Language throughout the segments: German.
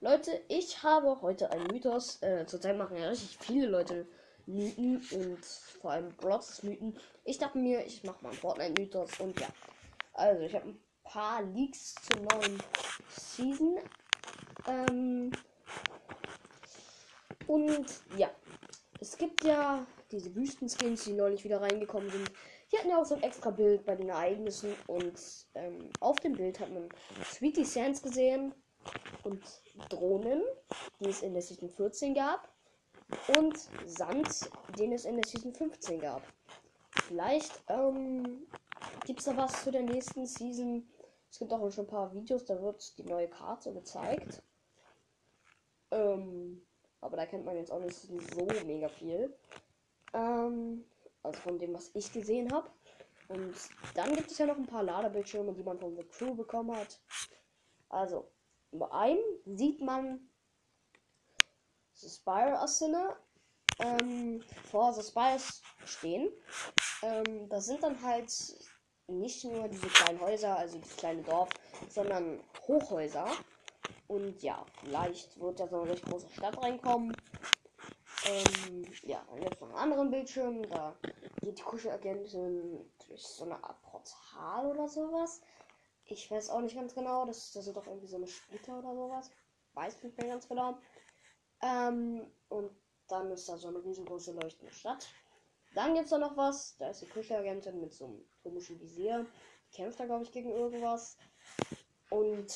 Leute, ich habe heute einen Mythos. Äh, zurzeit machen ja richtig viele Leute Mythen und vor allem Brots Mythen. Ich dachte mir, ich mache mal einen Fortnite-Mythos und ja. Also, ich habe ein paar Leaks zur neuen Season. Ähm, und ja, es gibt ja diese Wüstenskins, die neulich wieder reingekommen sind. Die hatten ja auch so ein extra Bild bei den Ereignissen und ähm, auf dem Bild hat man Sweetie Sands gesehen und Drohnen, die es in der Season 14 gab und Sand, den es in der Season 15 gab. Vielleicht ähm, gibt es da was zu der nächsten Season. Es gibt auch schon ein paar Videos, da wird die neue Karte gezeigt. Ähm, aber da kennt man jetzt auch nicht so mega viel. Von dem, was ich gesehen habe. Und dann gibt es ja noch ein paar Ladebildschirme, die man von The Crew bekommen hat. Also, bei einem sieht man The Spire Assassine ähm, vor The Spires stehen. Ähm, das sind dann halt nicht nur diese kleinen Häuser, also das kleine Dorf, sondern Hochhäuser. Und ja, vielleicht wird da so eine recht große Stadt reinkommen. Ähm, ja, gibt es noch einen anderen Bildschirm. Da geht die Kuschelagentin durch so eine Art Portal oder sowas. Ich weiß auch nicht ganz genau. Das, das ist doch irgendwie so eine Splitter oder sowas. Weiß nicht mehr ganz genau. Ähm, und dann ist da so eine riesengroße leuchtende Stadt. Dann gibt es da noch was. Da ist die Küchenagentin mit so einem komischen Visier. Die kämpft da, glaube ich, gegen irgendwas. Und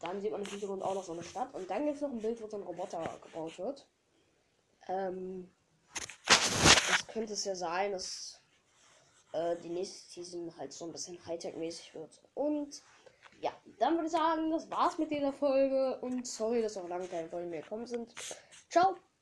dann sieht man im Hintergrund auch noch so eine Stadt. Und dann gibt es noch ein Bild, wo so ein Roboter gebaut wird. Ähm, das könnte es ja sein, dass äh, die nächste Season halt so ein bisschen Hightech-mäßig wird. Und ja, dann würde ich sagen, das war's mit dieser Folge. Und sorry, dass auch lange keine Folgen mehr gekommen sind. Ciao!